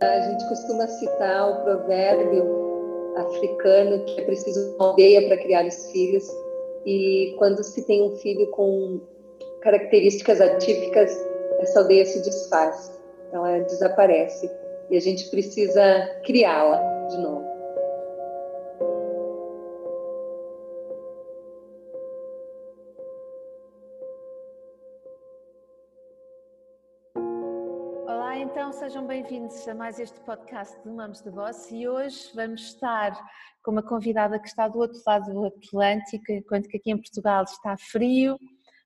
A gente costuma citar o provérbio africano que é preciso uma aldeia para criar os filhos. E quando se tem um filho com características atípicas, essa aldeia se desfaz, ela desaparece. E a gente precisa criá-la de novo. Sejam bem-vindos a mais este podcast do Mamos de Voz e hoje vamos estar com uma convidada que está do outro lado do Atlântico, enquanto que aqui em Portugal está frio,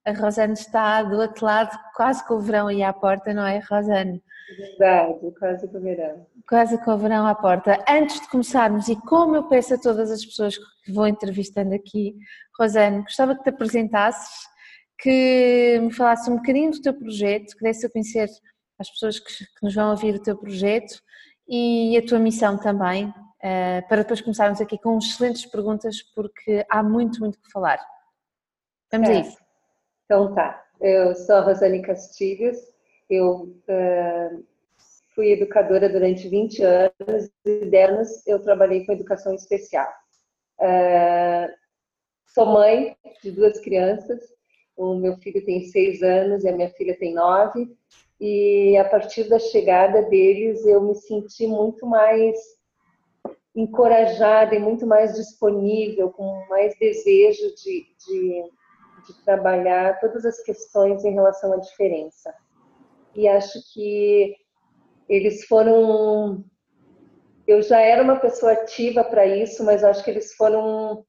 a Rosane está do outro lado, quase com o verão aí à porta, não é, Rosane? Verdade, quase com o verão. Quase com o verão à porta. Antes de começarmos, e como eu peço a todas as pessoas que vou entrevistando aqui, Rosane, gostava que te apresentasses, que me falasse um bocadinho do teu projeto, que desse a conhecer às pessoas que, que nos vão ouvir o teu projeto e a tua missão também, uh, para depois começarmos aqui com excelentes perguntas, porque há muito, muito que falar. Vamos é. a isso. Então tá, eu sou a Rosane Castilhos, eu uh, fui educadora durante 20 anos e 10 anos eu trabalhei com educação especial. Uh, sou mãe de duas crianças, o meu filho tem seis anos e a minha filha tem nove e a partir da chegada deles eu me senti muito mais encorajada e muito mais disponível, com mais desejo de, de, de trabalhar todas as questões em relação à diferença. E acho que eles foram. Eu já era uma pessoa ativa para isso, mas acho que eles foram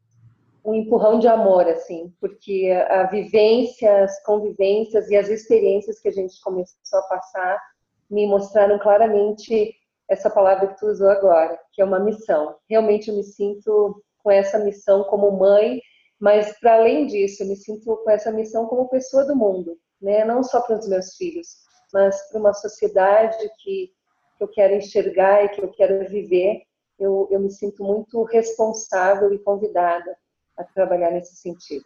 um empurrão de amor, assim, porque a vivência, as convivências e as experiências que a gente começou a passar me mostraram claramente essa palavra que tu usou agora, que é uma missão. Realmente eu me sinto com essa missão como mãe, mas para além disso, eu me sinto com essa missão como pessoa do mundo, né? Não só para os meus filhos, mas para uma sociedade que, que eu quero enxergar e que eu quero viver. Eu, eu me sinto muito responsável e convidada a trabalhar nesse sentido.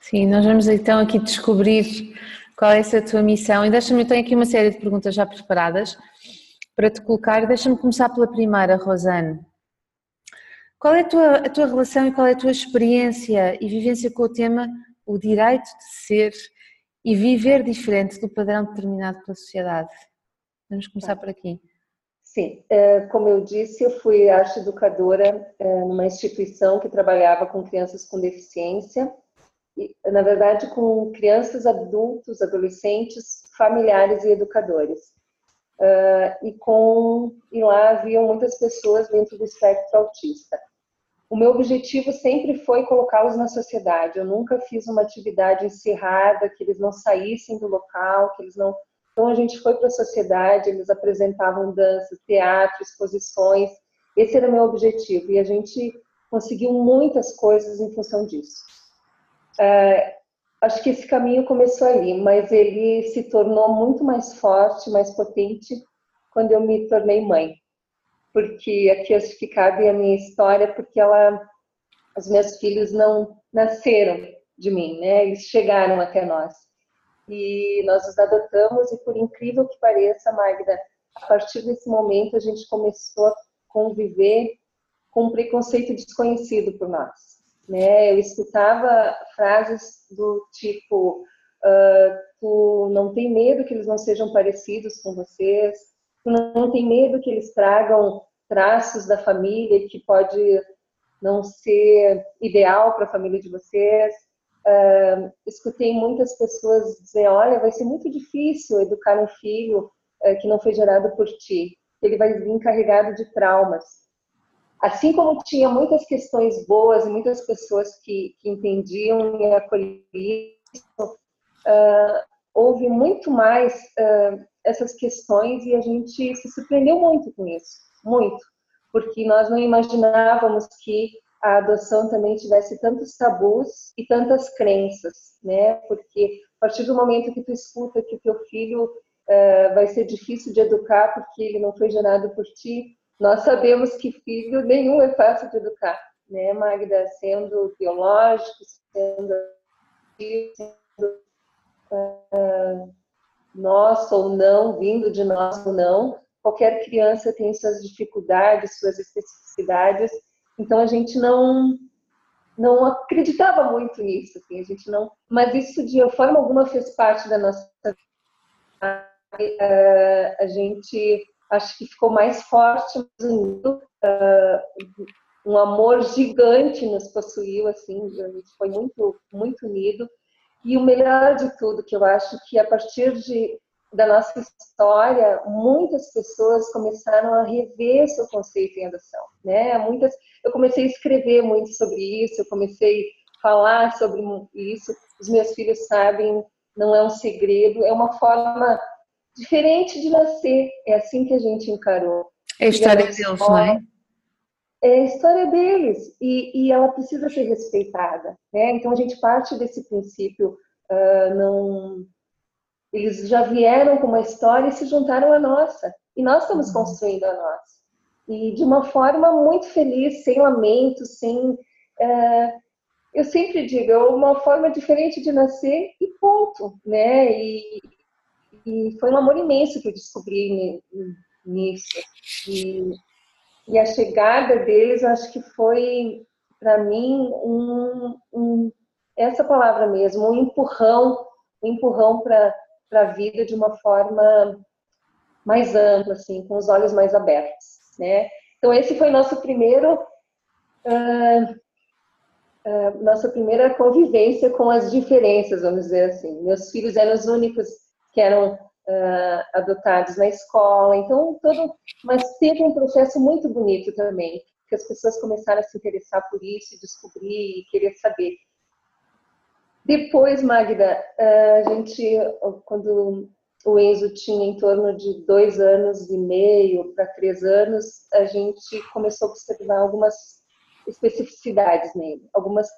Sim, nós vamos então aqui descobrir qual é essa tua missão e deixa-me, então aqui uma série de perguntas já preparadas para te colocar. Deixa-me começar pela primeira, Rosane. Qual é a tua, a tua relação e qual é a tua experiência e vivência com o tema o direito de ser e viver diferente do padrão determinado pela sociedade? Vamos começar por aqui. Sim, é, como eu disse, eu fui arte educadora é, numa instituição que trabalhava com crianças com deficiência, e, na verdade, com crianças, adultos, adolescentes, familiares e educadores. É, e, com, e lá haviam muitas pessoas dentro do espectro autista. O meu objetivo sempre foi colocá-los na sociedade. Eu nunca fiz uma atividade encerrada, que eles não saíssem do local, que eles não então a gente foi para a sociedade, eles apresentavam dança, teatro, exposições. Esse era o meu objetivo e a gente conseguiu muitas coisas em função disso. É, acho que esse caminho começou ali, mas ele se tornou muito mais forte, mais potente quando eu me tornei mãe. Porque aqui acho que cabe a minha história, porque ela, os meus filhos não nasceram de mim, né? Eles chegaram até nós e nós os adotamos e por incrível que pareça, Magda, a partir desse momento a gente começou a conviver com um preconceito desconhecido por nós. Né? Eu escutava frases do tipo: uh, tu não tem medo que eles não sejam parecidos com vocês, tu não tem medo que eles tragam traços da família que pode não ser ideal para a família de vocês uh, escutei muitas pessoas dizer, olha, vai ser muito difícil educar um filho uh, que não foi gerado por ti, ele vai vir carregado de traumas. Assim como tinha muitas questões boas e muitas pessoas que, que entendiam e acolhiam, uh, houve muito mais essas questões e a gente se surpreendeu muito com isso, muito, porque nós não imaginávamos que a adoção também tivesse tantos tabus e tantas crenças, né? Porque a partir do momento que tu escuta que o teu filho uh, vai ser difícil de educar porque ele não foi gerado por ti, nós sabemos que filho nenhum é fácil de educar, né, Magda? Sendo biológico, sendo, sendo uh, nosso ou não, vindo de nós ou não, qualquer criança tem suas dificuldades, suas especificidades, então a gente não não acreditava muito nisso, assim, a gente não, mas isso de forma alguma fez parte da nossa a gente acho que ficou mais forte, um amor gigante nos possuiu, assim, a gente foi muito, muito unido. E o melhor de tudo, que eu acho que a partir de, da nossa história, muitas pessoas começaram a rever seu conceito em adoção, né? Muitas, eu comecei a escrever muito sobre isso, eu comecei a falar sobre isso. Os meus filhos sabem, não é um segredo, é uma forma diferente de nascer. É assim que a gente encarou. É a história deles, não é? É a história deles e, e, ela precisa ser respeitada, né? Então a gente parte desse princípio, uh, não, eles já vieram com uma história e se juntaram à nossa e nós estamos uhum. construindo a nossa e de uma forma muito feliz, sem lamentos, sem uh, eu sempre digo, é uma forma diferente de nascer e ponto, né? E, e foi um amor imenso que eu descobri nisso. E, e a chegada deles, acho que foi, para mim, um, um, essa palavra mesmo, um empurrão, um empurrão para a vida de uma forma mais ampla, assim, com os olhos mais abertos, né? Então esse foi nosso primeiro, uh, uh, nossa primeira convivência com as diferenças, vamos dizer assim. Meus filhos eram os únicos que eram uh, adotados na escola. Então, todo, mas teve um processo muito bonito também, que as pessoas começaram a se interessar por isso, descobrir e querer saber. Depois, Magda, uh, a gente, quando o Enzo tinha em torno de dois anos e meio para três anos, a gente começou a observar algumas especificidades nele, algumas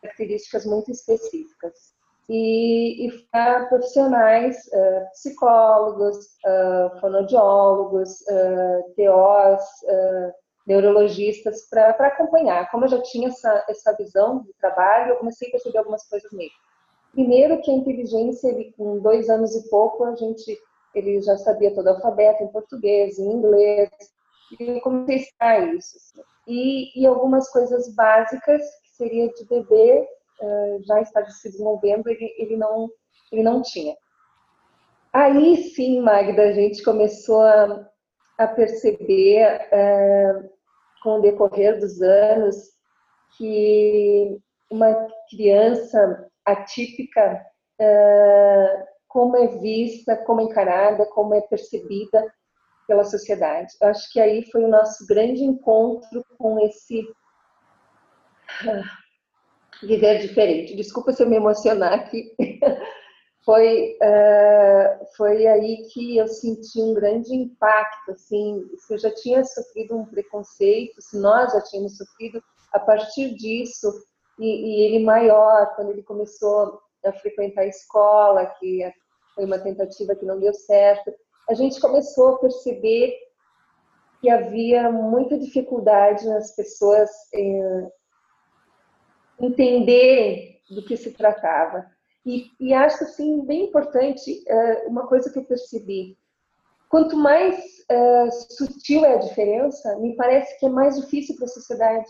características muito específicas. E, e para profissionais, uh, psicólogos, uh, fonoaudiólogos, uh, TOs, neurologistas, para acompanhar. Como eu já tinha essa, essa visão de trabalho, eu comecei a perceber algumas coisas nele. Primeiro que a inteligência, ele, com dois anos e pouco, a gente, ele já sabia todo o alfabeto em português, em inglês, e eu comecei a estudar isso. Assim. E, e algumas coisas básicas, que seria de bebê uh, já está se desenvolvendo, ele, ele, não, ele não tinha. Aí sim, Magda, a gente começou a, a perceber, uh, com o decorrer dos anos, que uma criança atípica, uh, como é vista, como é encarada, como é percebida pela sociedade. Eu acho que aí foi o nosso grande encontro com esse viver diferente. Desculpa se eu me emocionar aqui. foi, uh, foi aí que eu senti um grande impacto, assim, se eu já tinha sofrido um preconceito, se nós já tínhamos sofrido, a partir disso, e, e ele maior, quando ele começou a frequentar a escola, que foi uma tentativa que não deu certo, a gente começou a perceber que havia muita dificuldade nas pessoas eh, entender do que se tratava. E, e acho, assim, bem importante, uh, uma coisa que eu percebi. Quanto mais uh, sutil é a diferença, me parece que é mais difícil para a sociedade,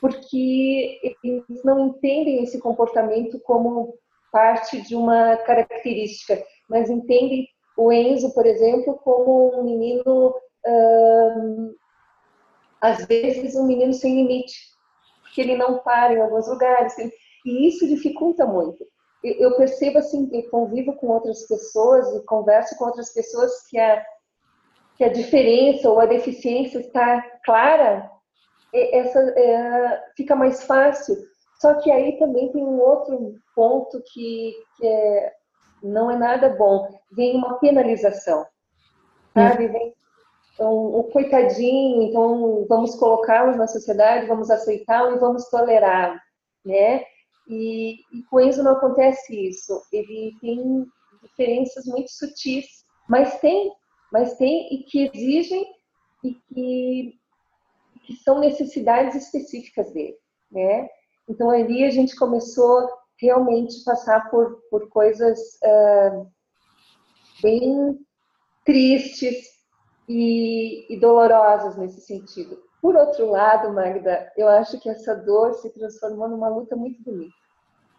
porque eles não entendem esse comportamento como parte de uma característica, mas entendem o Enzo, por exemplo, como um menino, uh, às vezes, um menino sem limite que ele não para em alguns lugares. E isso dificulta muito. Eu percebo assim, que convivo com outras pessoas e converso com outras pessoas que a, que a diferença ou a deficiência está clara, essa é, fica mais fácil. Só que aí também tem um outro ponto que, que é, não é nada bom. Vem uma penalização, sabe? Vem então, o coitadinho, então vamos colocá-lo na sociedade, vamos aceitá-lo e vamos tolerá-lo, né? E, e com Enzo não acontece isso. Ele tem diferenças muito sutis, mas tem, mas tem e que exigem e que, que são necessidades específicas dele, né? Então ali a gente começou realmente passar por, por coisas uh, bem tristes e, e dolorosas nesse sentido. Por outro lado, Magda, eu acho que essa dor se transformou numa luta muito bonita,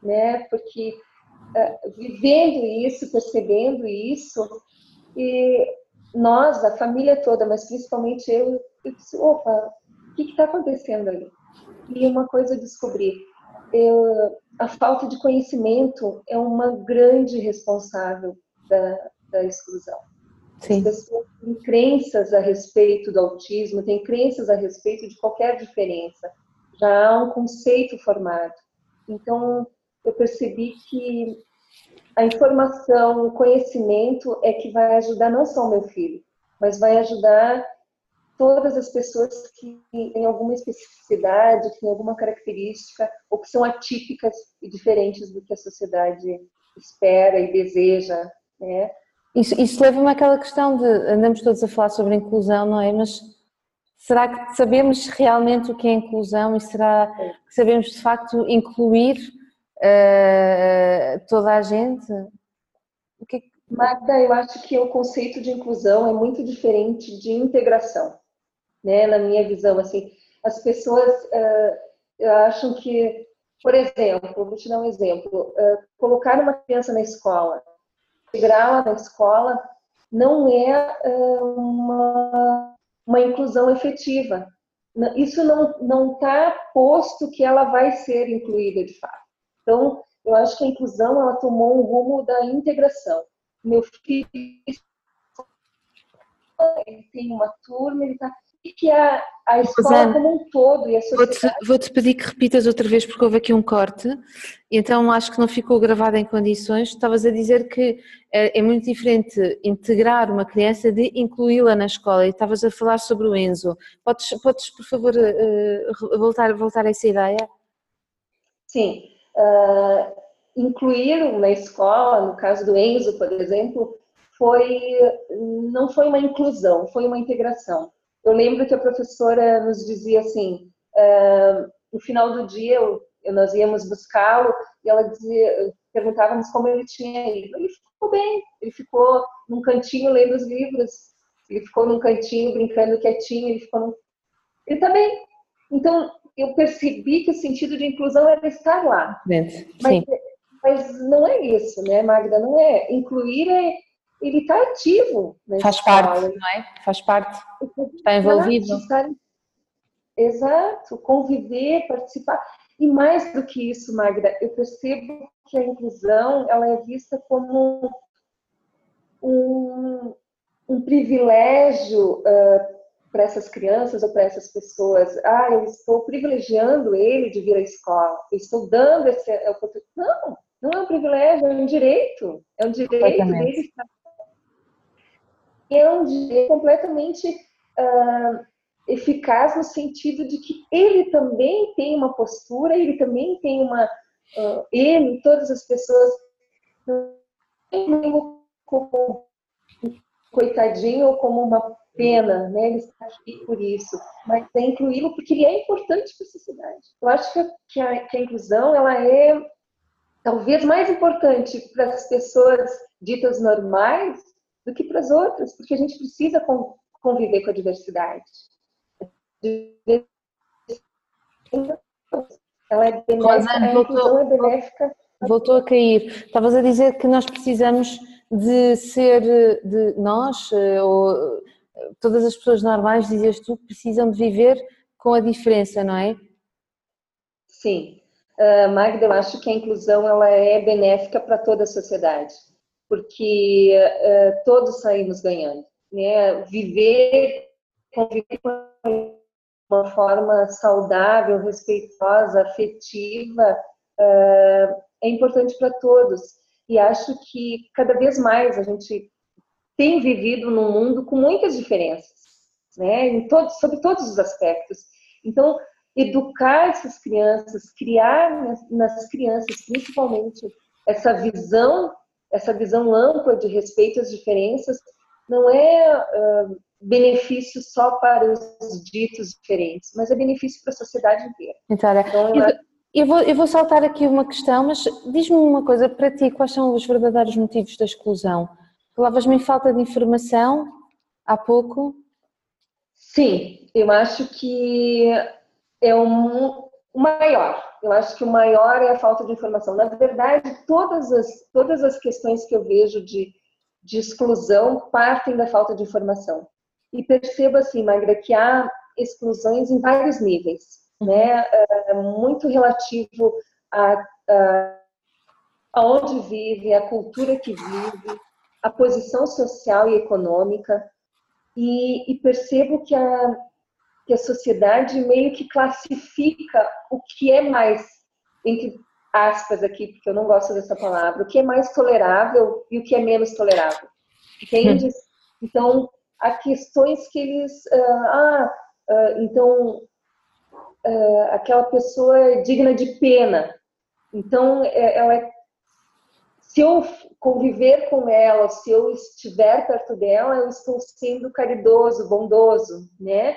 né? Porque uh, vivendo isso, percebendo isso, e nós, a família toda, mas principalmente eu, eu disse, opa, o que está acontecendo ali? E uma coisa eu descobri, eu, a falta de conhecimento é uma grande responsável da, da exclusão. Sim. As pessoas têm crenças a respeito do autismo, têm crenças a respeito de qualquer diferença. Já há um conceito formado. Então, eu percebi que a informação, o conhecimento é que vai ajudar não só o meu filho, mas vai ajudar todas as pessoas que têm alguma especificidade, que têm alguma característica ou que são atípicas e diferentes do que a sociedade espera e deseja, né? Isso, isso leva-me àquela questão de andamos todos a falar sobre inclusão, não é? Mas será que sabemos realmente o que é inclusão e será que sabemos de facto incluir uh, toda a gente? O que... Magda, eu acho que o conceito de inclusão é muito diferente de integração, né? Na minha visão, assim, as pessoas uh, acham que, por exemplo, vou te dar um exemplo, uh, colocar uma criança na escola integrar na escola não é uma, uma inclusão efetiva. Isso não está posto que ela vai ser incluída de fato. Então, eu acho que a inclusão ela tomou um rumo da integração. Meu filho ele tem uma turma, ele está que a, a escola Rosana, como um todo e a sociedade... Vou-te vou -te pedir que repitas outra vez porque houve aqui um corte, então acho que não ficou gravado em condições. Estavas a dizer que é, é muito diferente integrar uma criança de incluí-la na escola e estavas a falar sobre o Enzo. Podes, podes por favor, uh, voltar, voltar a essa ideia? Sim. Uh, incluir na escola, no caso do Enzo, por exemplo, foi não foi uma inclusão, foi uma integração eu lembro que a professora nos dizia assim, uh, no final do dia eu, nós íamos buscá-lo e ela dizia, perguntávamos como ele tinha ido. Ele ficou bem, ele ficou num cantinho lendo os livros, ele ficou num cantinho brincando quietinho, ele ficou num... Ele tá bem. Então, eu percebi que o sentido de inclusão era estar lá. Sim. Mas, mas não é isso, né, Magda? Não é. Incluir é ele está ativo. Faz parte, não é? Faz parte. Está envolvido. Estar... Exato, conviver, participar. E mais do que isso, Magda, eu percebo que a inclusão ela é vista como um, um privilégio uh, para essas crianças ou para essas pessoas. Ah, eu estou privilegiando ele de vir à escola, eu estou dando esse oportunidade. Não, não é um privilégio, é um direito. É um direito dele estar é um direito completamente uh, eficaz no sentido de que ele também tem uma postura, ele também tem uma. Uh, ele, todas as pessoas, como coitadinho ou como uma pena, né? Ele está aqui por isso, mas é incluí-lo porque ele é importante para a sociedade. Eu acho que a, que a inclusão ela é talvez mais importante para as pessoas ditas normais do que para as outras, porque a gente precisa conviver com a diversidade. Ela é benéfica, a voltou, é benéfica. Voltou a cair. Estavas a dizer que nós precisamos de ser, de nós, eh, ou todas as pessoas normais, dizias tu, precisam de viver com a diferença, não é? Sim. Uh, Magda, eu acho que a inclusão ela é benéfica para toda a sociedade porque uh, todos saímos ganhando. Né? Viver, conviver de uma forma saudável, respeitosa, afetiva, uh, é importante para todos. E acho que cada vez mais a gente tem vivido num mundo com muitas diferenças, né? Em todos, sobre todos os aspectos. Então, educar essas crianças, criar nas, nas crianças, principalmente, essa visão essa visão ampla de respeito às diferenças não é uh, benefício só para os ditos diferentes, mas é benefício para a sociedade inteira. Então, então eu, eu, vou, eu vou saltar aqui uma questão, mas diz-me uma coisa, para ti, quais são os verdadeiros motivos da exclusão? Falavas-me em falta de informação há pouco. Sim, eu acho que é um, o maior. Eu acho que o maior é a falta de informação. Na verdade, todas as, todas as questões que eu vejo de, de exclusão partem da falta de informação. E percebo assim, Magra, que há exclusões em vários níveis, né? É muito relativo a, a aonde vive, a cultura que vive, a posição social e econômica. E, e percebo que a, que a sociedade meio que classifica o que é mais, entre aspas aqui, porque eu não gosto dessa palavra, o que é mais tolerável e o que é menos tolerável. Entende? Hum. Então, há questões que eles. Uh, ah, uh, então, uh, aquela pessoa é digna de pena. Então, é, ela é, se eu conviver com ela, se eu estiver perto dela, eu estou sendo caridoso, bondoso, né?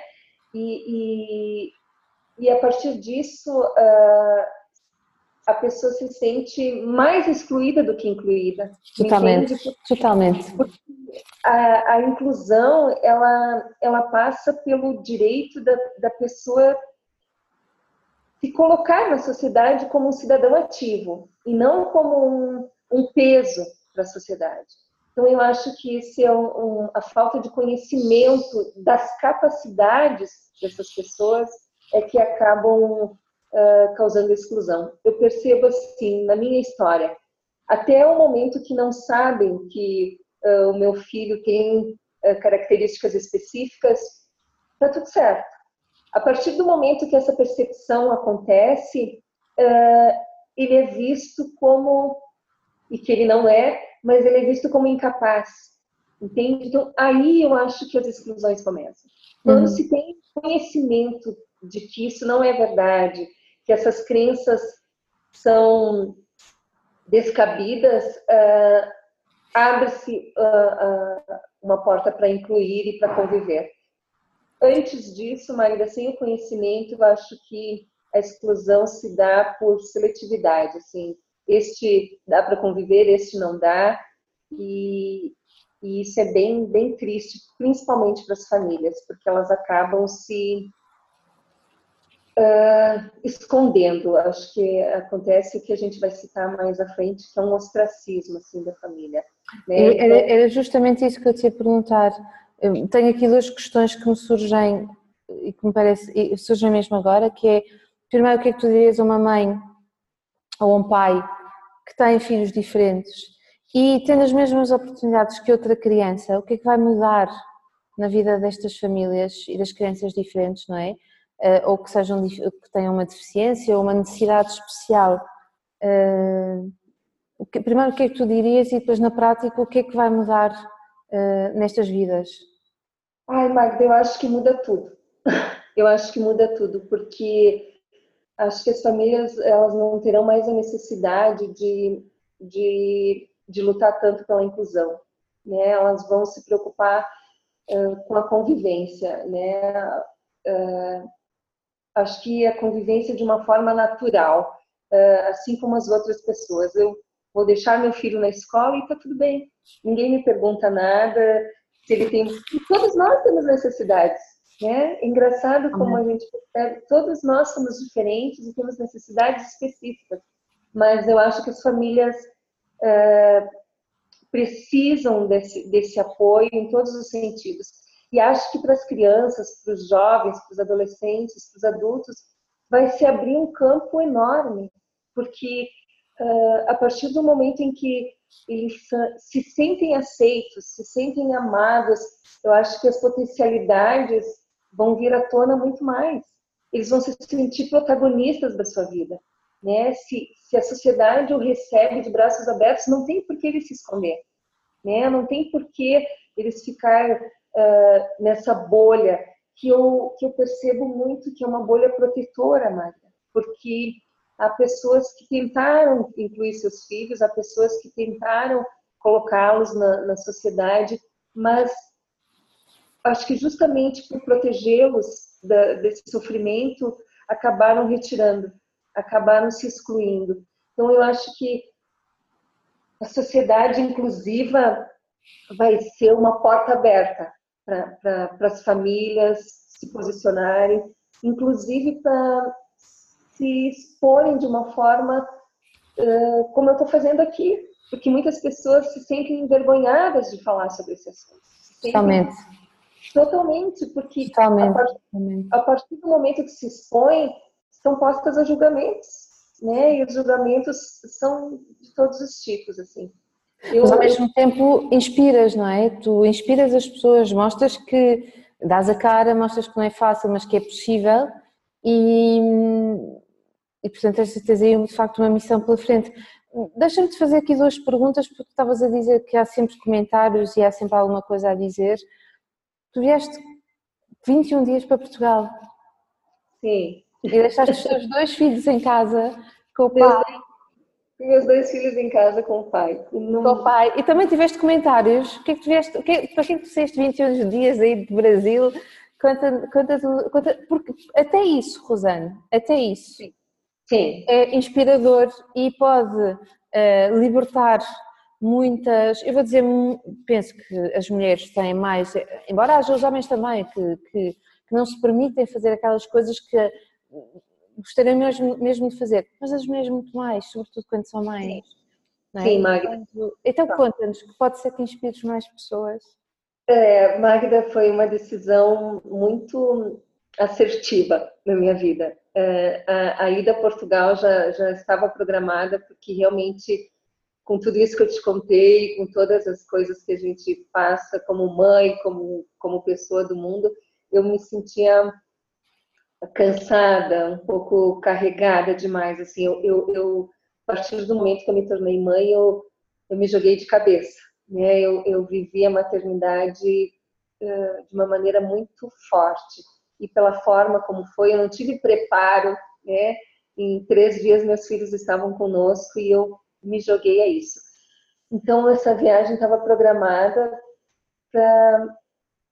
E, e, e a partir disso, uh, a pessoa se sente mais excluída do que incluída. Totalmente, porque, totalmente. Porque a, a, inclusão, ela, ela passa pelo direito da, da pessoa se colocar na sociedade como um cidadão ativo e não como um, um peso para a sociedade. Então, eu acho que esse é um, um, a falta de conhecimento das capacidades dessas pessoas é que acabam uh, causando exclusão. Eu percebo assim, na minha história, até o momento que não sabem que uh, o meu filho tem uh, características específicas, está tudo certo. A partir do momento que essa percepção acontece, ele é visto como, e que ele não é, mas ele é visto como incapaz. Entende? Então, aí eu acho que as exclusões começam. Quando uhum. se tem conhecimento de que isso não é verdade, que essas crenças são descabidas, uh, abre-se uh, uh, uma porta para incluir e para conviver. Antes disso, Maíra, sem o conhecimento, eu acho que a exclusão se dá por seletividade, assim, este dá para conviver, este não dá, e, e, isso é bem, bem triste, principalmente para as famílias, porque elas acabam se uh, escondendo. Acho que acontece o que a gente vai citar mais à frente, que é um ostracismo assim, da família. Né? Era, era justamente isso que eu te ia perguntar. Eu tenho aqui duas questões que me surgem e que me parece, surgem mesmo agora, que é, primeiro, o que é que tu dirias a uma mãe ou um pai que tem filhos diferentes e tendo as mesmas oportunidades que outra criança, o que é que vai mudar na vida destas famílias e das crianças diferentes, não é? Eh, ou que sejam que tenham uma deficiência ou uma necessidade especial. Eh, primeiro, o que é que tu dirias e depois na prática o que é que vai mudar eh, nestas vidas? Ai, Magda, eu acho que muda tudo. Eu acho que muda tudo, porque acho que as famílias elas não terão mais a necessidade de, de, de lutar tanto pela inclusão, né? Elas vão se preocupar uh, com a convivência, né? Uh, acho que a convivência de uma forma natural, uh, assim como as outras pessoas. Eu vou deixar meu filho na escola e tá tudo bem. Ninguém me pergunta nada se ele tem. todos nós temos necessidades né? É engraçado como a gente percebe, todos nós somos diferentes e temos necessidades específicas, mas eu acho que as famílias é, precisam desse, desse apoio em todos os sentidos. E acho que para as crianças, para os jovens, para os adolescentes, para os adultos, vai se abrir um campo enorme, porque uh, a partir do momento em que eles se sentem aceitos, se sentem amados, eu acho que as potencialidades vão vir à tona muito mais. Eles vão se sentir protagonistas da sua vida. Né? Se, se a sociedade o recebe de braços abertos, não tem por que ele se esconder. Né? Não tem por que eles ficar uh, nessa bolha que eu, que eu percebo muito que é uma bolha protetora, Maria. Porque há pessoas que tentaram incluir seus filhos, há pessoas que tentaram colocá-los na, na sociedade, mas acho que justamente por protegê-los desse sofrimento, acabaram retirando, acabaram se excluindo. Então, eu acho que a sociedade inclusiva vai ser uma porta aberta para as famílias se posicionarem, inclusive para se exporem de uma forma uh, como eu estou fazendo aqui, porque muitas pessoas se sentem envergonhadas de falar sobre esse assunto. Totalmente. Totalmente, porque Totalmente. A, partir, a partir do momento que se expõe, são postas a julgamentos, né? E os julgamentos são de todos os tipos, assim. Eu, Mas ao mesmo tempo inspiras, não é? Tu inspiras as pessoas, mostras que dás a cara, mostras que não é fácil, mas que é possível e, e portanto tens aí de facto uma missão pela frente. Deixa-me te fazer aqui duas perguntas, porque estavas a dizer que há sempre comentários e há sempre alguma coisa a dizer. Tu vieste 21 dias para Portugal. Sim. E deixaste os teus dois filhos em casa com o pai. Meus dois filhos em casa com o pai. Não... Com o pai. E também tiveste comentários. O que é que tu vieste, o que, para que é que tu fizeste 21 dias aí de Brasil? Conta, conta, conta, porque até isso, Rosane, até isso Sim. Sim. é inspirador e pode uh, libertar muitas, eu vou dizer, penso que as mulheres têm mais, embora haja os homens também que, que, que não se permitem fazer aquelas coisas que gostariam mesmo, mesmo de fazer, mas as mulheres muito mais, sobretudo quando são mães. Sim, é? Sim Magda. Então conta-nos que pode ser que inspires mais pessoas. É, Magda foi uma decisão muito assertiva na minha vida. É, a, a, ida a Portugal já, já estava programada porque realmente com tudo isso que eu te contei, com todas as coisas que a gente passa como mãe, como, como pessoa do mundo, eu me sentia cansada, um pouco carregada demais. Assim, eu, eu, eu, a partir do momento que eu me tornei mãe, eu, eu me joguei de cabeça. Né? Eu, eu vivi a maternidade uh, de uma maneira muito forte. E pela forma como foi, eu não tive preparo, né? Em três dias meus filhos estavam conosco e eu me joguei a isso. Então essa viagem estava programada para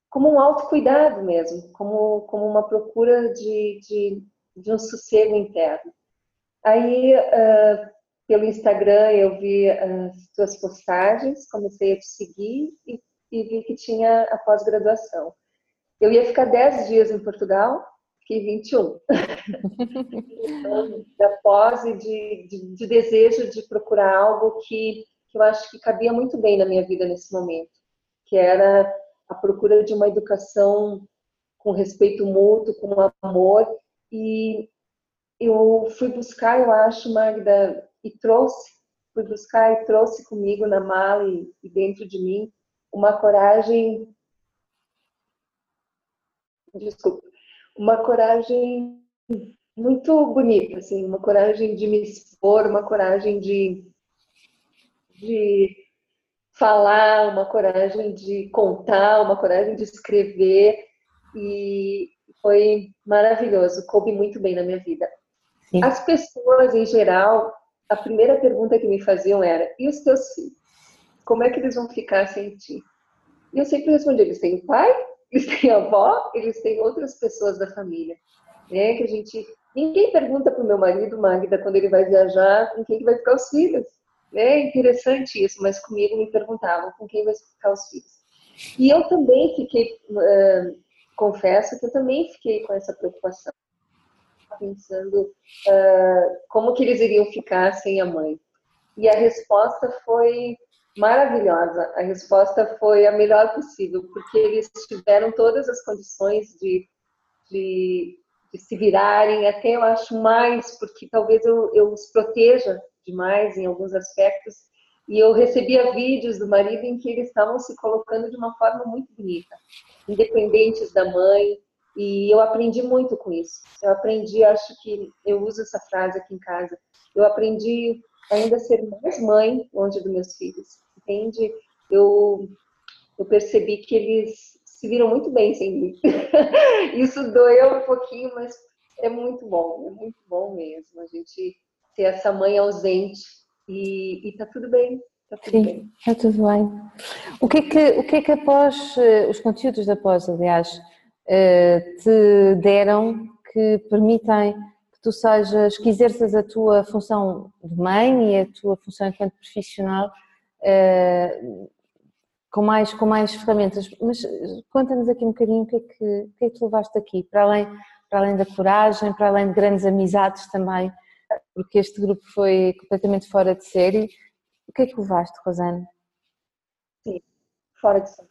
como um autocuidado mesmo, como, como uma procura de, de, de um sossego interno. Aí, uh, pelo Instagram, eu vi as tuas postagens, comecei a te seguir e, e vi que tinha a pós-graduação. Eu ia ficar 10 dias em Portugal, fiquei 21. então, da pós e de, de, de, desejo de procurar algo que, que eu acho que cabia muito bem na minha vida nesse momento, que era a procura de uma educação com respeito mútuo, com amor. E eu fui buscar, eu acho, Magda, e trouxe, fui buscar e trouxe comigo na mala e, e dentro de mim uma coragem. Desculpa, uma coragem muito bonita, assim, uma coragem de me expor, uma coragem de, de falar, uma coragem de contar, uma coragem de escrever e foi maravilhoso, coube muito bem na minha vida. Sim. As pessoas em geral, a primeira pergunta que me faziam era: e os teus filhos? Como é que eles vão ficar sem ti? E eu sempre respondi: eles têm pai, eles têm avó, eles têm outras pessoas da família, né? Que a gente ninguém pergunta para o meu marido Magda quando ele vai viajar com quem que vai ficar os filhos. É interessante isso, mas comigo me perguntavam com quem vai ficar os filhos. E eu também fiquei, uh, confesso que eu também fiquei com essa preocupação, pensando uh, como que eles iriam ficar sem a mãe. E a resposta foi maravilhosa. A resposta foi a melhor possível, porque eles tiveram todas as condições de, de, de se virarem, até eu acho mais, porque talvez eu, eu os proteja demais em alguns aspectos. E eu recebia vídeos do marido em que eles estavam se colocando de uma forma muito bonita, independentes da mãe. E eu aprendi muito com isso. Eu aprendi, acho que eu uso essa frase aqui em casa. Eu aprendi ainda ser mais mãe longe dos meus filhos, entende? Eu, eu percebi que eles se viram muito bem sem mim. Isso doeu um pouquinho, mas é muito bom, é muito bom mesmo. A gente ter essa mãe ausente e, e tá tudo bem. Tá tudo Sim, bem. está tudo bem. O que é que, o que, é que após, eh, os conteúdos da pós, aliás, eh, te deram que permitem que tu sejas, que exerças a tua função de mãe e a tua função enquanto profissional eh, com mais, com mais ferramentas. Mas conta-nos aqui um bocadinho o que, é que, o que é que levaste aqui, para além, para além da coragem, para além de grandes amizades também, porque este grupo foi completamente fora de série. O que é que levaste, Rosane? Sim, fora de série.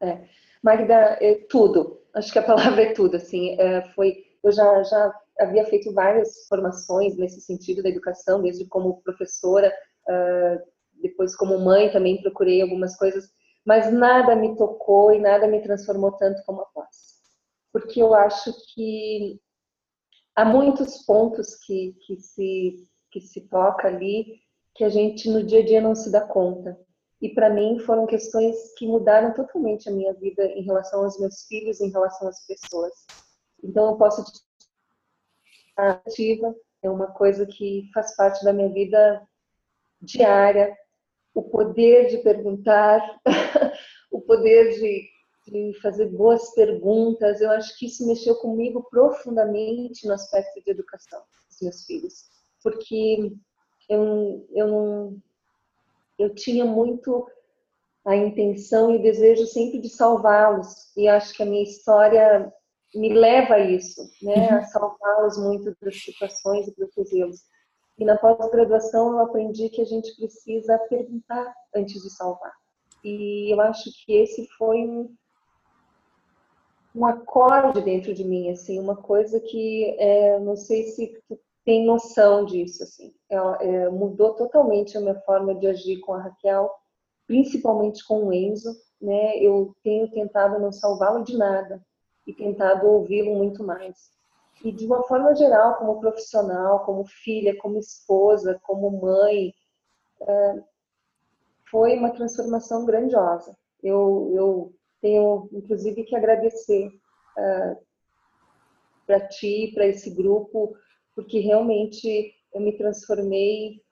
É. Magda, é tudo. Acho que a palavra é tudo. Assim, é, foi, eu já, já havia feito várias formações nesse sentido da educação, desde como professora, uh, depois como mãe também procurei algumas coisas, mas nada me tocou e nada me transformou tanto como a pós. Porque eu acho que há muitos pontos que, que, se, que se toca ali que a gente no dia a dia não se dá conta. E para mim foram questões que mudaram totalmente a minha vida em relação aos meus filhos, em relação às pessoas. Então eu posso te ativa é uma coisa que faz parte da minha vida diária. O poder de perguntar, o poder de, de fazer boas perguntas, eu acho que isso mexeu comigo profundamente no aspecto de educação dos meus filhos, porque eu, eu eu tinha muito a intenção e o desejo sempre de salvá-los. E acho que a minha história me leva a isso, né? A uhum. salvá-los muito das situações e protegê-los. E na pós-graduação eu aprendi que a gente precisa perguntar antes de salvar. E eu acho que esse foi um, um acorde dentro de mim, assim, uma coisa que é, não sei se tu tem noção disso, assim. Ela, é, mudou totalmente a minha forma de agir com a Raquel, principalmente com o Enzo, né? Eu tenho tentado não salvá-lo de nada e tentado ouvi-lo muito mais. E de uma forma geral, como profissional, como filha, como esposa, como mãe, é, foi uma transformação grandiosa. Eu, eu tenho, inclusive, que agradecer uh, para ti, para esse grupo, porque realmente eu me transformei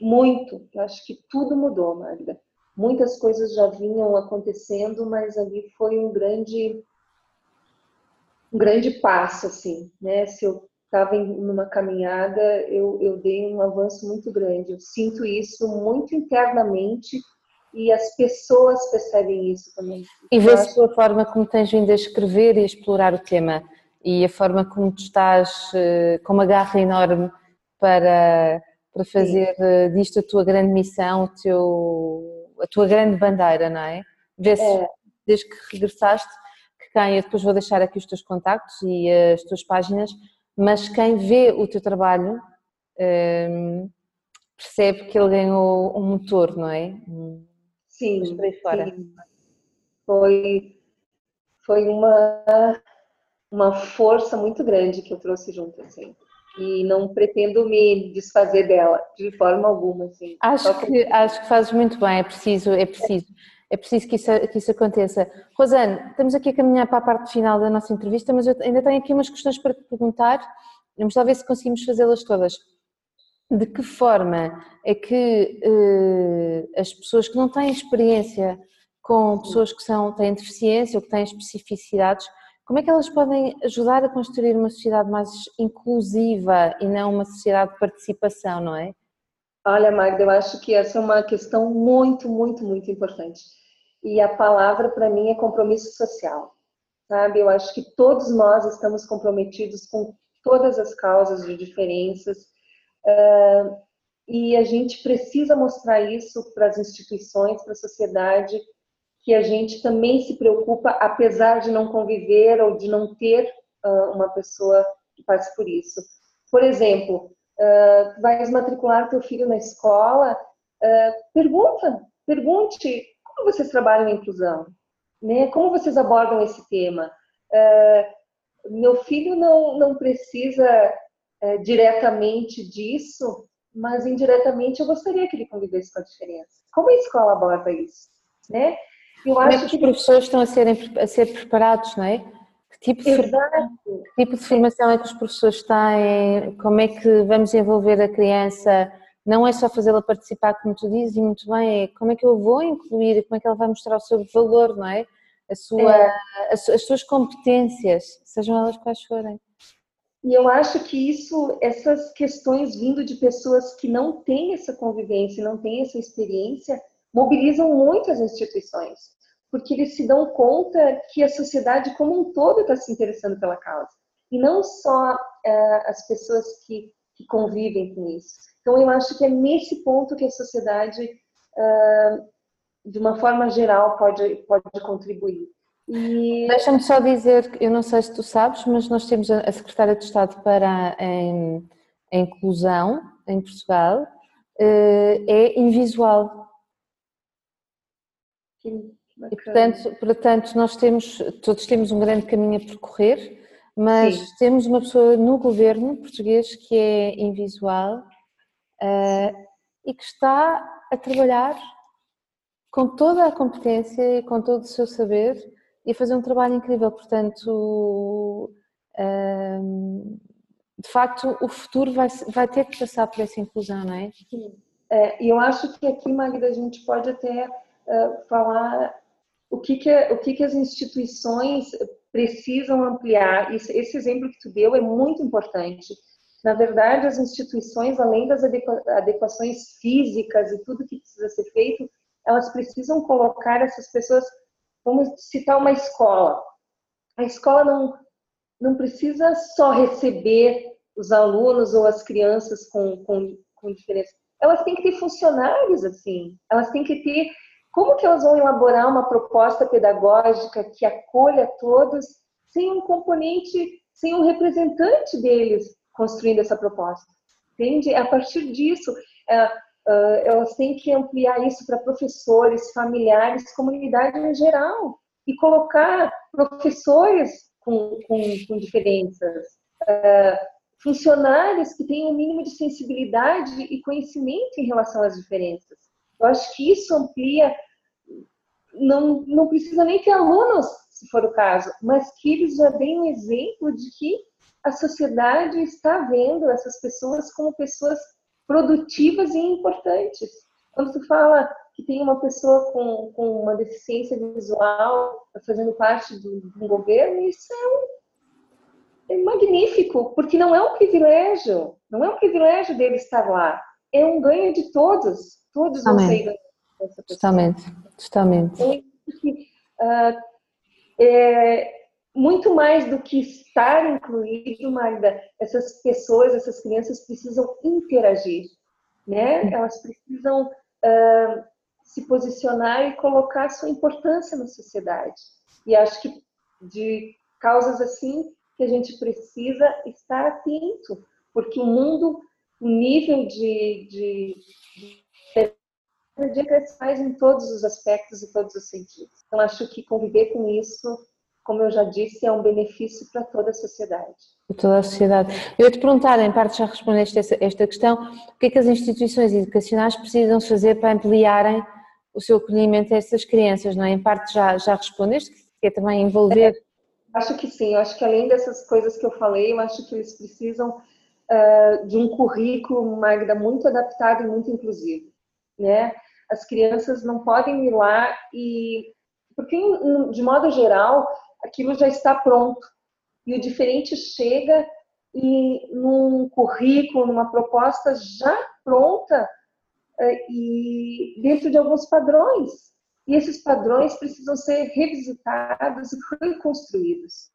muito. Eu acho que tudo mudou, Magda. Muitas coisas já vinham acontecendo, mas ali foi um grande um grande passo assim, né? Se eu estava numa caminhada, eu, eu dei um avanço muito grande. Eu sinto isso muito internamente e as pessoas percebem isso também. E vê-se a forma como tens vindo a escrever e a explorar o tema e a forma como tu estás eh, com uma garra enorme para, para fazer Sim. Eh, disto a tua grande missão, o teu, a tua grande bandeira, não é? Vê-se, é. desde que regressaste, quem, eu depois vou deixar aqui os teus contactos e as tuas páginas, mas quem vê o teu trabalho um, percebe que ele ganhou um motor, não é? Sim, sim. Foi, foi uma uma força muito grande que eu trouxe junto, assim. E não pretendo me desfazer dela de forma alguma, assim. Acho que, acho que fazes muito bem, é preciso, é preciso. É preciso que isso, que isso aconteça. Rosane, estamos aqui a caminhar para a parte final da nossa entrevista, mas eu ainda tenho aqui umas questões para te perguntar. Vamos lá ver se conseguimos fazê-las todas. De que forma é que eh, as pessoas que não têm experiência com pessoas que são, têm deficiência ou que têm especificidades como é que elas podem ajudar a construir uma sociedade mais inclusiva e não uma sociedade de participação, não é? Olha, Magda, eu acho que essa é uma questão muito, muito, muito importante. E a palavra para mim é compromisso social, sabe? Eu acho que todos nós estamos comprometidos com todas as causas de diferenças uh, e a gente precisa mostrar isso para as instituições, para a sociedade, que a gente também se preocupa, apesar de não conviver ou de não ter uh, uma pessoa que passe por isso. Por exemplo, uh, vais matricular teu filho na escola, uh, pergunta, pergunte como vocês trabalham a inclusão, né? Como vocês abordam esse tema? Uh, meu filho não, não precisa uh, diretamente disso, mas indiretamente eu gostaria que ele convivesse com a diferença. Como a escola aborda isso? Né? Eu Como acho é que os professores estão a, serem, a ser preparados, não é? Que tipo, de, que tipo de formação é que os professores têm? Como é que vamos envolver a criança? Não é só fazê-la participar, como tu dizes, e muito bem, é como é que eu vou incluir, como é que ela vai mostrar o seu valor, não é? A sua, é. As, as suas competências, sejam elas quais forem. E eu acho que isso, essas questões vindo de pessoas que não têm essa convivência, não têm essa experiência, mobilizam muito as instituições, porque eles se dão conta que a sociedade como um todo está se interessando pela causa, e não só uh, as pessoas que, que, convivem com isso. Então, eu acho que é nesse ponto que a sociedade, uh, de uma forma geral, pode, pode contribuir. E... Deixa-me só dizer, eu não sei se tu sabes, mas nós temos a Secretária de Estado para a, a Inclusão em Portugal, eh, é invisual. E, portanto, portanto, nós temos, todos temos um grande caminho a percorrer, mas Sim. temos uma pessoa no governo português que é invisual uh, e que está a trabalhar com toda a competência e com todo o seu saber e a fazer um trabalho incrível. Portanto, uh, de facto, o futuro vai, vai ter que passar por essa inclusão, não é? Sim. É, eu acho que aqui, Magda, a gente pode até uh, falar o que, que, o que, que as instituições precisam ampliar. Esse, exemplo que tu deu é muito importante. Na verdade, as instituições, além das adequações físicas e tudo que precisa ser feito, elas precisam colocar essas pessoas, vamos citar uma escola. A escola não, não precisa só receber os alunos ou as crianças com, com, com diferença elas têm que ter funcionários assim, elas têm que ter. Como que elas vão elaborar uma proposta pedagógica que acolha todos sem um componente, sem um representante deles construindo essa proposta? Entende? A partir disso, é, é, elas têm que ampliar isso para professores, familiares, comunidade em geral e colocar professores com, com, com diferenças, é, funcionários que tenham o um mínimo de sensibilidade e conhecimento em relação às diferenças. Eu acho que isso amplia, não, não precisa nem ter alunos, se for o caso, mas que eles já deem um exemplo de que a sociedade está vendo essas pessoas como pessoas produtivas e importantes. Quando tu fala que tem uma pessoa com, com uma deficiência visual fazendo parte do, do governo, isso é um é magnífico, porque não é um privilégio, não é um privilégio dele estar lá, é um ganho de todos, todos vão sair dessa Justamente, justamente. Uh, é, muito mais do que estar incluído, Magda, essas pessoas, essas crianças precisam interagir, né? Elas precisam uh, se posicionar e colocar sua importância na sociedade. E acho que de causas assim que a gente precisa estar atento, porque o mundo, o nível de, de, cresce mais em todos os aspectos e todos os sentidos. Então, acho que conviver com isso, como eu já disse, é um benefício para toda a sociedade. Para toda a sociedade. Eu ia te perguntar, em parte já respondeste esta, esta questão, o que é que as instituições educacionais precisam fazer para ampliarem o seu acolhimento a essas crianças, não é? Em parte já, já respondeste, que é também envolver... É Acho que sim, eu acho que além dessas coisas que eu falei, eu acho que eles precisam uh, de um currículo, Magda, muito adaptado e muito inclusivo, né? As crianças não podem ir lá e... Porque, de modo geral, aquilo já está pronto. E o diferente chega e num currículo, numa proposta já pronta uh, e dentro de alguns padrões, e esses padrões precisam ser revisitados e reconstruídos.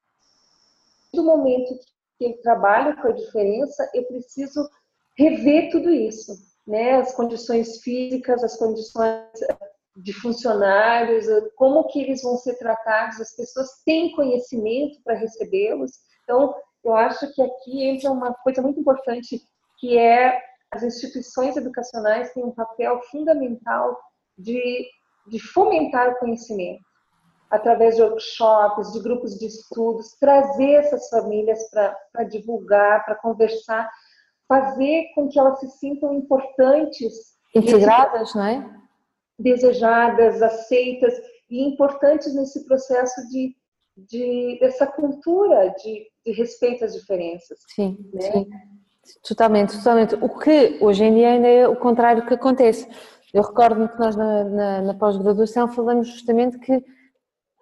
No momento que eu trabalho com a diferença, eu preciso rever tudo isso, né? As condições físicas, as condições de funcionários, como que eles vão ser tratados, as pessoas têm conhecimento para recebê-los. Então, eu acho que aqui entra uma coisa muito importante, que é as instituições educacionais têm um papel fundamental de de fomentar o conhecimento através de workshops, de grupos de estudos, trazer essas famílias para divulgar, para conversar, fazer com que elas se sintam importantes. Integradas, não é? Desejadas, aceitas e importantes nesse processo de, de dessa cultura de, de respeito às diferenças. Sim, né? sim. Totalmente, totalmente. O que hoje em dia ainda é o contrário que acontece. Eu recordo-me que nós na, na, na pós-graduação falamos justamente que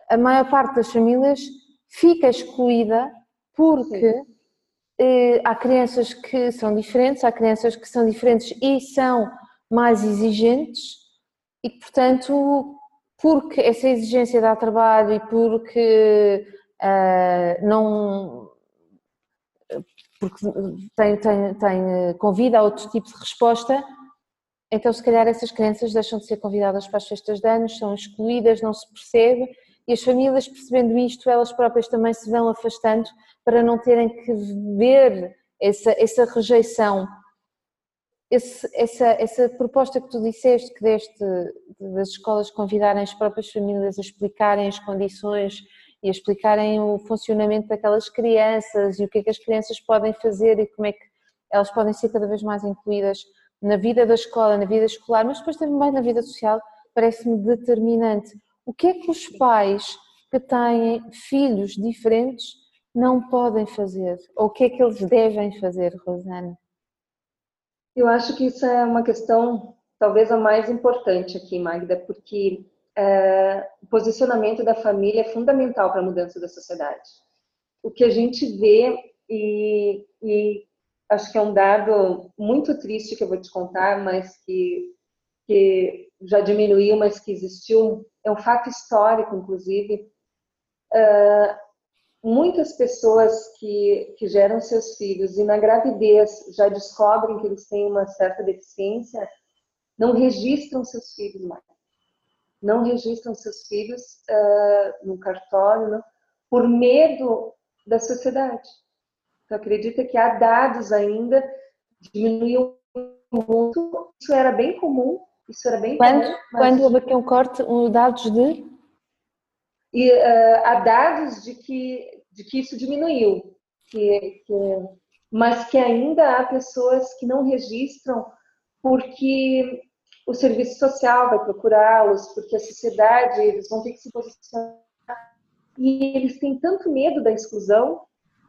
a maior parte das famílias fica excluída porque eh, há crianças que são diferentes, há crianças que são diferentes e são mais exigentes e que, portanto, porque essa exigência dá trabalho e porque uh, não porque tem, tem, tem, convida a outro tipo de resposta, então se calhar essas crianças deixam de ser convidadas para as festas de anos, são excluídas, não se percebe, e as famílias percebendo isto, elas próprias também se vão afastando para não terem que ver essa, essa rejeição esse, essa, essa proposta que tu disseste, que deste das escolas convidarem as próprias famílias a explicarem as condições e a explicarem o funcionamento daquelas crianças e o que é que as crianças podem fazer e como é que elas podem ser cada vez mais incluídas na vida da escola, na vida escolar, mas depois também na vida social, parece-me determinante. O que é que os pais que têm filhos diferentes não podem fazer? Ou o que é que eles devem fazer, Rosana? Eu acho que isso é uma questão talvez a mais importante aqui, Magda, porque é, o posicionamento da família é fundamental para a mudança da sociedade. O que a gente vê, e, e, acho que é um dado muito triste que eu vou te contar, mas que, que já diminuiu, mas que existiu, é um fato histórico, inclusive. É, muitas pessoas que, que geram seus filhos e na gravidez já descobrem que eles têm uma certa deficiência, não registram seus filhos mais. Não registram seus filhos uh, no cartório não, por medo da sociedade. Então, acredita que há dados ainda, diminuiu muito. Isso era bem comum. Isso era bem quando, comum. Mas... Quando houve aqui um corte, um dados de e uh, há dados de que, de que isso diminuiu, que, que, mas que ainda há pessoas que não registram porque o serviço social vai procurá-los, porque a sociedade, eles vão ter que se posicionar. E eles têm tanto medo da exclusão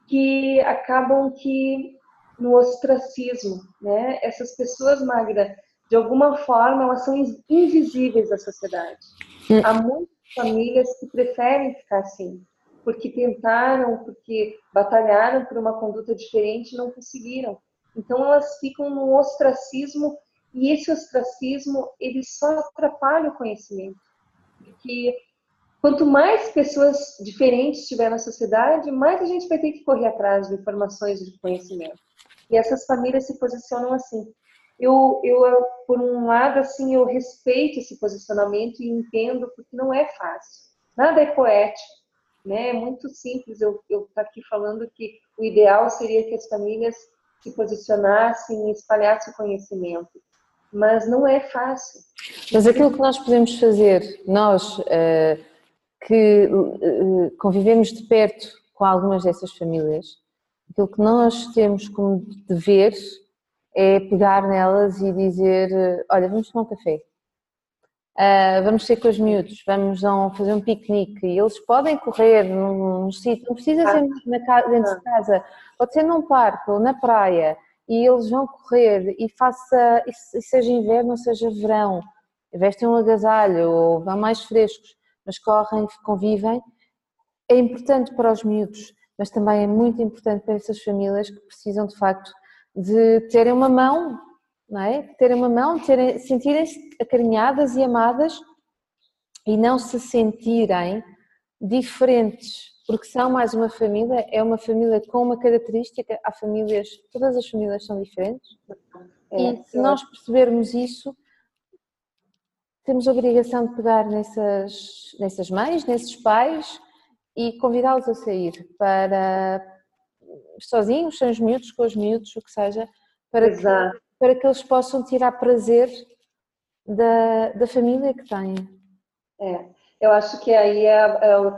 que acabam que no ostracismo, né? Essas pessoas, Magda, de alguma forma, elas são invisíveis à sociedade. Hum. Há muitos famílias que preferem ficar assim, porque tentaram, porque batalharam por uma conduta diferente e não conseguiram. Então elas ficam no ostracismo e esse ostracismo ele só atrapalha o conhecimento. Porque quanto mais pessoas diferentes tiver na sociedade, mais a gente vai ter que correr atrás de informações de conhecimento. E essas famílias se posicionam assim eu, eu, por um lado, assim, eu respeito esse posicionamento e entendo porque não é fácil. Nada é poético, né? É muito simples eu estar tá aqui falando que o ideal seria que as famílias se posicionassem e espalhassem o conhecimento. Mas não é fácil. Mas aquilo que nós podemos fazer, nós uh, que uh, convivemos de perto com algumas dessas famílias, aquilo que nós temos como dever é pegar nelas e dizer: Olha, vamos tomar um café, uh, vamos ser com os miúdos, vamos fazer um piquenique. E eles podem correr num, num sítio, não precisa ser na, dentro de casa, pode ser num parque ou na praia. E eles vão correr e faça, e seja inverno ou seja verão, vestem um agasalho ou vão mais frescos, mas correm, convivem. É importante para os miúdos, mas também é muito importante para essas famílias que precisam de facto de terem uma mão, não é? Terem uma mão, terem, sentirem-se acarinhadas e amadas e não se sentirem diferentes, porque são mais uma família, é uma família com uma característica, há famílias, todas as famílias são diferentes, é, e se nós percebermos isso, temos a obrigação de pegar nessas, nessas mães, nesses pais e convidá-los a sair para, sozinhos, sem os miúdos, com os miúdos, o que seja, para, que, para que eles possam tirar prazer da, da família que têm. É, eu acho que aí é, é, o,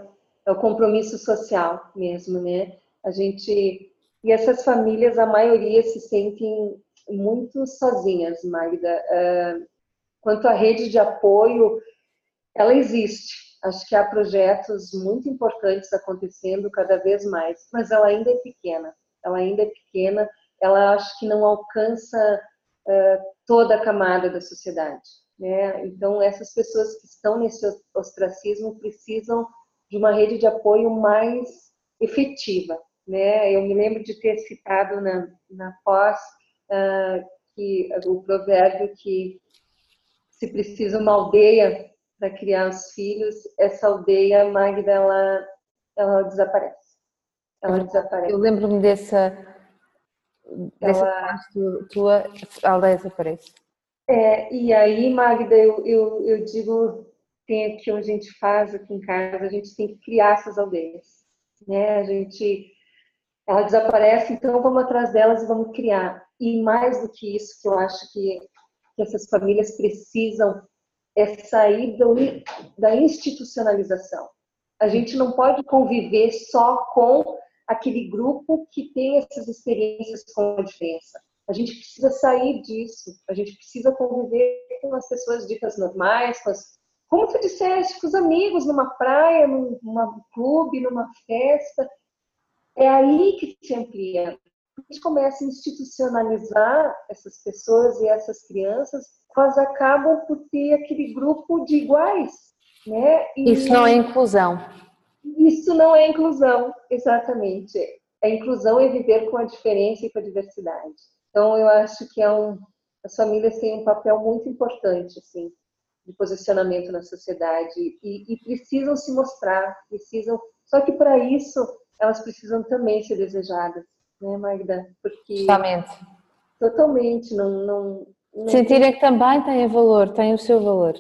é o compromisso social mesmo, né? A gente. E essas famílias, a maioria se sentem muito sozinhas, Magda. Uh, quanto à rede de apoio, ela existe, Acho que há projetos muito importantes acontecendo cada vez mais, mas ela ainda é pequena. Ela ainda é pequena. Ela acho que não alcança uh, toda a camada da sociedade. Né? Então, essas pessoas que estão nesse ostracismo precisam de uma rede de apoio mais efetiva. Né? Eu me lembro de ter citado na, na pós uh, que, o provérbio que se precisa uma aldeia para criar os filhos, essa aldeia, Magda, ela, ela desaparece. Ela desaparece. Eu lembro-me dessa, dessa ela... parte tua, a aldeia desaparece. É, e aí, Magda, eu, eu, eu digo, tem aqui onde a gente faz aqui em casa, a gente tem que criar essas aldeias. Né? A gente, ela desaparece, então vamos atrás delas e vamos criar. E mais do que isso, que eu acho que, que essas famílias precisam é sair do, da institucionalização. A gente não pode conviver só com aquele grupo que tem essas experiências com a diferença. A gente precisa sair disso. A gente precisa conviver com as pessoas ditas normais, com as, como tu disseste, com os amigos numa praia, num clube, numa festa. É aí que se amplia. A gente começa a institucionalizar essas pessoas e essas crianças, elas acabam por ter aquele grupo de iguais, né? E isso não é inclusão. Isso não é inclusão, exatamente. A inclusão é viver com a diferença e com a diversidade. Então, eu acho que é um, as famílias têm um papel muito importante, assim, de posicionamento na sociedade e, e precisam se mostrar, precisam. Só que para isso elas precisam também ser desejadas, né, Magda? Porque totalmente, totalmente não, não, não sentirem que também têm valor, têm o seu valor.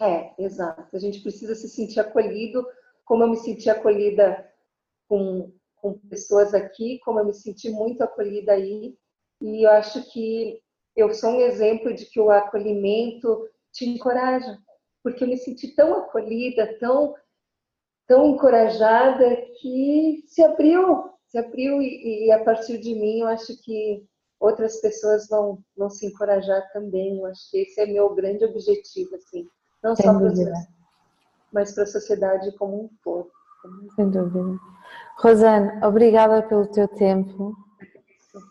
É, exato. A gente precisa se sentir acolhido, como eu me senti acolhida com, com pessoas aqui, como eu me senti muito acolhida aí. E eu acho que eu sou um exemplo de que o acolhimento te encoraja, porque eu me senti tão acolhida, tão tão encorajada que se abriu, se abriu e, e, a partir de mim eu acho que outras pessoas vão, vão se encorajar também. Eu acho que esse é meu grande objetivo, assim, não Sem só para mas para a sociedade como um todo. Sem dúvida. Rosane, obrigada pelo teu tempo.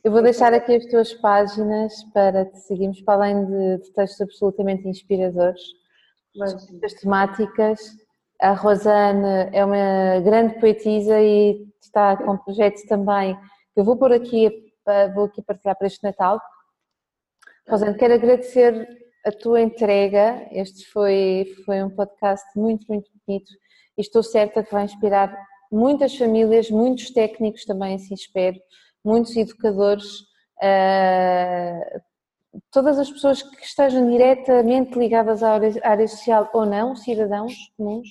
Eu vou deixar aqui as tuas páginas para te seguirmos, para além de, de textos absolutamente inspiradores, as temáticas. A Rosane é uma grande poetisa e está com projetos também que eu vou por aqui, vou aqui partilhar para este Natal. Rosane, quero agradecer a tua entrega. Este foi, foi um podcast muito, muito bonito e estou certa que vai inspirar muitas famílias, muitos técnicos também, assim espero, muitos educadores, uh, todas as pessoas que estejam diretamente ligadas à área, à área social ou não, cidadãos comuns,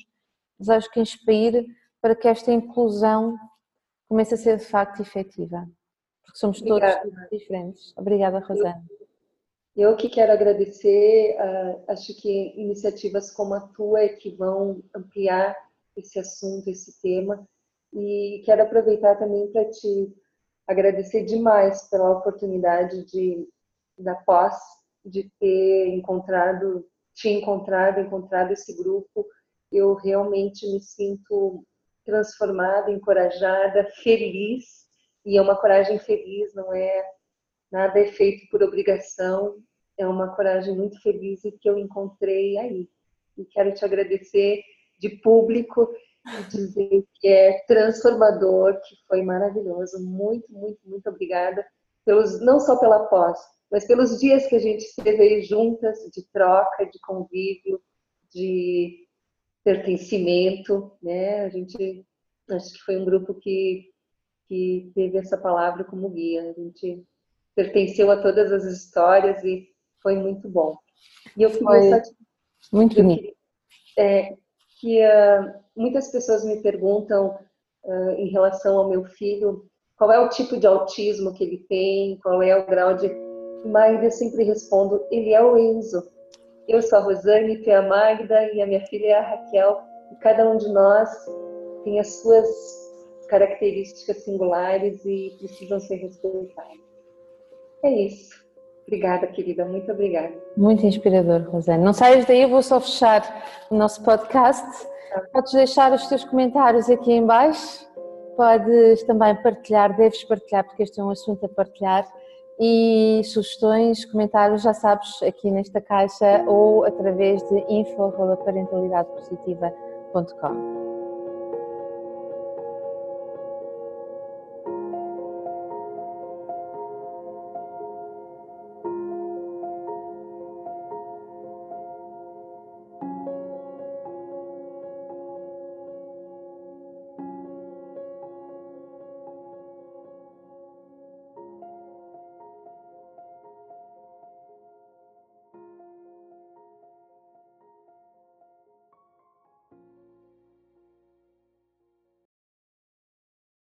desejo que inspire para que esta inclusão comece a ser de facto efetiva, porque somos Obrigada. todos diferentes. Obrigada, Rosana. Eu que quero agradecer, uh, acho que iniciativas como a tua é que vão ampliar esse assunto, esse tema, e quero aproveitar também para te agradecer demais pela oportunidade de da pós de ter encontrado, te encontrado, encontrado esse grupo. Eu realmente me sinto transformada, encorajada, feliz, e é uma coragem feliz, não é nada é feito por obrigação, é uma coragem muito feliz e que eu encontrei aí. E quero te agradecer de público e dizer que é transformador, que foi maravilhoso. Muito, muito, muito obrigada pelos não só pela pós, mas pelos dias que a gente esteve aí juntas, de troca, de convívio, de pertencimento, né? A gente acho que foi um grupo que que teve essa palavra como guia. A gente pertenceu a todas as histórias e foi muito bom. E eu queria foi muito bonito. É, que uh, muitas pessoas me perguntam uh, em relação ao meu filho qual é o tipo de autismo que ele tem, qual é o grau de. Mas eu sempre respondo: ele é o Enzo. Eu sou a Rosane, tu é a Magda e a minha filha é a Raquel. E cada um de nós tem as suas características singulares e precisam ser respeitadas. É isso. Obrigada, querida. Muito obrigada. Muito inspirador, Rosane. Não saias daí, eu vou só fechar o nosso podcast. Tá. Podes deixar os teus comentários aqui em baixo. Podes também partilhar, deves partilhar, porque este é um assunto a partilhar. E sugestões, comentários, já sabes, aqui nesta caixa ou através de info.parentalidadepositiva.com.